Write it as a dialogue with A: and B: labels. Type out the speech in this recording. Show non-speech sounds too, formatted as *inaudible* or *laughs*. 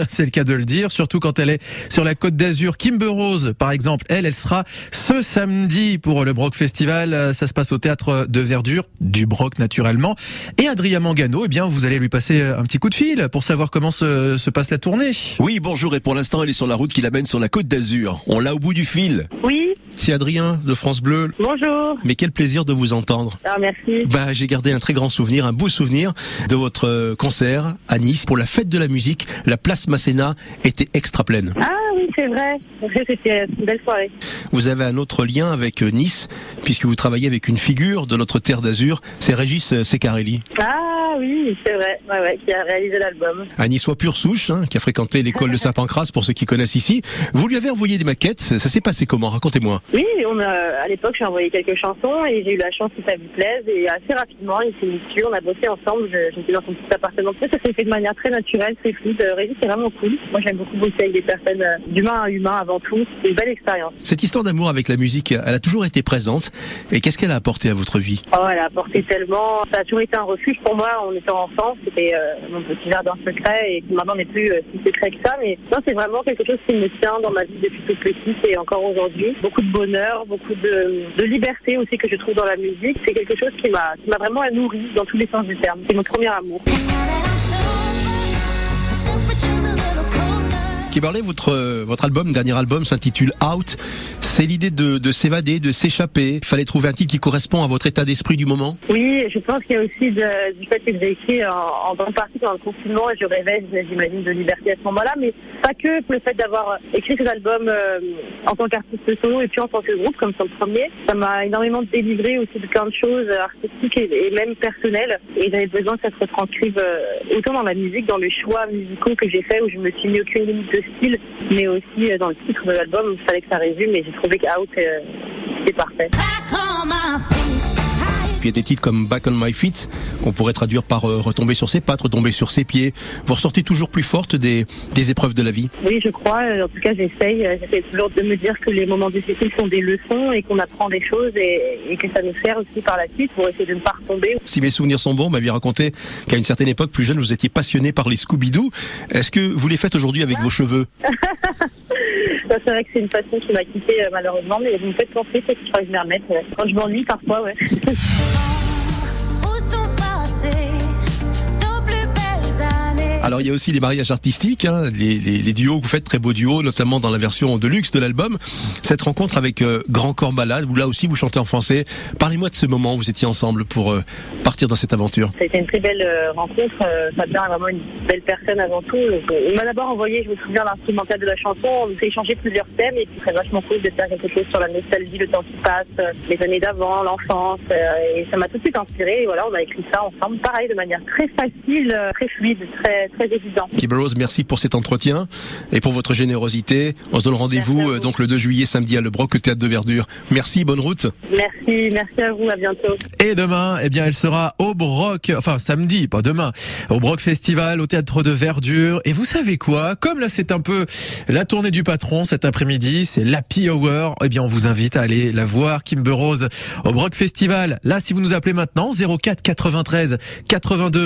A: *laughs* c'est le cas de le dire, surtout quand elle est sur la côte d'Azur. Kimber Rose, par exemple, elle, elle sera ce samedi pour le Broc Festival. Ça se passe au théâtre de Verdure, du Broc naturellement. Et Adrien Mangano, eh bien, vous allez lui passer un petit coup de fil pour savoir comment se, se passe la tournée.
B: Oui, bonjour, et pour l'instant, elle est sur la route qui l'amène sur la côte d'Azur. On l'a au bout du fil.
C: Oui,
D: C'est Adrien de France Bleu.
C: bonjour.
D: Mais quel plaisir de vous entendre.
C: Ah, merci.
D: Bah, j'ai gardé un très grand souvenir, un beau souvenir de votre euh, concert à Nice pour la fête de la musique. La place Masséna était extra pleine.
C: Ah oui, c'est vrai. C'était une belle soirée.
D: Vous avez un autre lien avec euh, Nice puisque vous travaillez avec une figure de notre terre d'Azur, c'est Régis euh, Secarelli.
C: Ah oui, c'est vrai. Ouais, ouais, qui a réalisé l'album.
D: Un niçois pure souche, hein, qui a fréquenté l'école de Saint-Pancras pour ceux qui connaissent ici. Vous lui avez envoyé des maquettes, ça s'est passé comment? Racontez-moi.
C: Oui, on a, à l'époque, j'ai envoyé quelques chansons et j'ai eu la chance que ça lui plaise. Et assez rapidement, il s'est mis dessus. On a bossé ensemble. J'étais dans son petit appartement. Ça s'est fait de manière très naturelle, très fluide. Euh, Régis, c'est vraiment cool. Moi, j'aime beaucoup bosser avec des personnes euh, d'humain à humain avant tout. C'est une belle expérience.
D: Cette histoire d'amour avec la musique, elle a toujours été présente. Et qu'est-ce qu'elle a apporté à votre vie?
C: Oh, elle a apporté tellement. Ça a toujours été un refuge pour moi en étant enfant. C'était euh, mon petit jardin secret et qui maintenant n'est plus euh, si secret que ça. Mais non, c'est vraiment quelque chose qui me tient dans ma vie depuis toute petite et encore aujourd'hui. Beaucoup de bonheur, beaucoup de, de liberté aussi que je trouve dans la musique. C'est quelque chose qui m'a qui m'a vraiment nourri dans tous les sens du terme. C'est mon premier amour.
D: Kimberley, votre, euh, votre album, dernier album, s'intitule Out. C'est l'idée de, de s'évader, de s'échapper. Il fallait trouver un titre qui correspond à votre état d'esprit du moment.
C: Oui, je pense qu'il y a aussi du fait que j'ai écrit en, grande partie pendant le confinement et je rêvais, j'imagine, de liberté à ce moment-là, mais pas que le fait d'avoir écrit cet album euh, en tant qu'artiste solo et puis en tant que groupe, comme son premier, ça m'a énormément délivré aussi de plein de choses euh, artistiques et, même personnelles. Et j'avais besoin que ça se retranscrive euh, autant dans la musique, dans les choix musicaux que j'ai fait, où je me suis mis aucune limite de style, mais aussi euh, dans le titre de l'album, il fallait que ça résume et j'ai trouvé qu'Out, euh, c'était parfait.
D: Puis il y a des titres comme Back on My Feet, qu'on pourrait traduire par euh, retomber sur ses pattes, retomber sur ses pieds. Vous ressortez toujours plus forte des, des épreuves de la vie.
C: Oui, je crois. Euh, En tout cas, j'essaye. Euh, J'essaie toujours de me dire que les moments difficiles sont des leçons et qu'on apprend des choses et, et que ça nous sert aussi par la suite pour essayer de ne pas retomber.
D: Si mes souvenirs sont bons, vous m'aviez raconté qu'à une certaine époque, plus jeune, vous étiez passionné par les Scooby-Doo. Est-ce que vous les faites aujourd'hui avec vos cheveux? *laughs*
C: C'est vrai que c'est une passion qui m'a quitté malheureusement, mais vous me faites penser peut-être qu'il faudrait que je remette. ouais. Quand je m'ennuie, parfois, ouais. *laughs*
D: Il y a aussi les mariages artistiques, hein, les, duos que vous faites, très beaux duos, notamment dans la version de luxe de l'album. Cette rencontre avec euh, Grand Corps Malade, où là aussi vous chantez en français. Parlez-moi de ce moment où vous étiez ensemble pour euh, partir dans cette aventure.
C: Ça a été une très belle euh, rencontre. Fabien est vraiment une belle personne avant tout. Il m'a d'abord envoyé, je me souviens, l'instrumental de la chanson. On s'est échangé plusieurs thèmes et c'est vachement cool de faire quelque chose sur la nostalgie, le temps qui passe, les années d'avant, l'enfance. et ça m'a tout de suite inspiré. Et voilà, on a écrit ça ensemble. Pareil, de manière très facile, très fluide, très, très évident.
D: Kimber Rose, merci pour cet entretien et pour votre générosité. On se donne rendez-vous euh, donc le 2 juillet samedi à Le Broc, au Théâtre de Verdure. Merci, bonne route.
C: Merci, merci à vous. À bientôt.
A: Et demain, eh bien, elle sera au Broc, enfin samedi, pas demain, au Broc Festival, au Théâtre de Verdure. Et vous savez quoi? Comme là, c'est un peu la tournée du patron cet après-midi, c'est l'Happy Hour. Eh bien, on vous invite à aller la voir, Kimber Rose, au Broc Festival. Là, si vous nous appelez maintenant, 04 93 82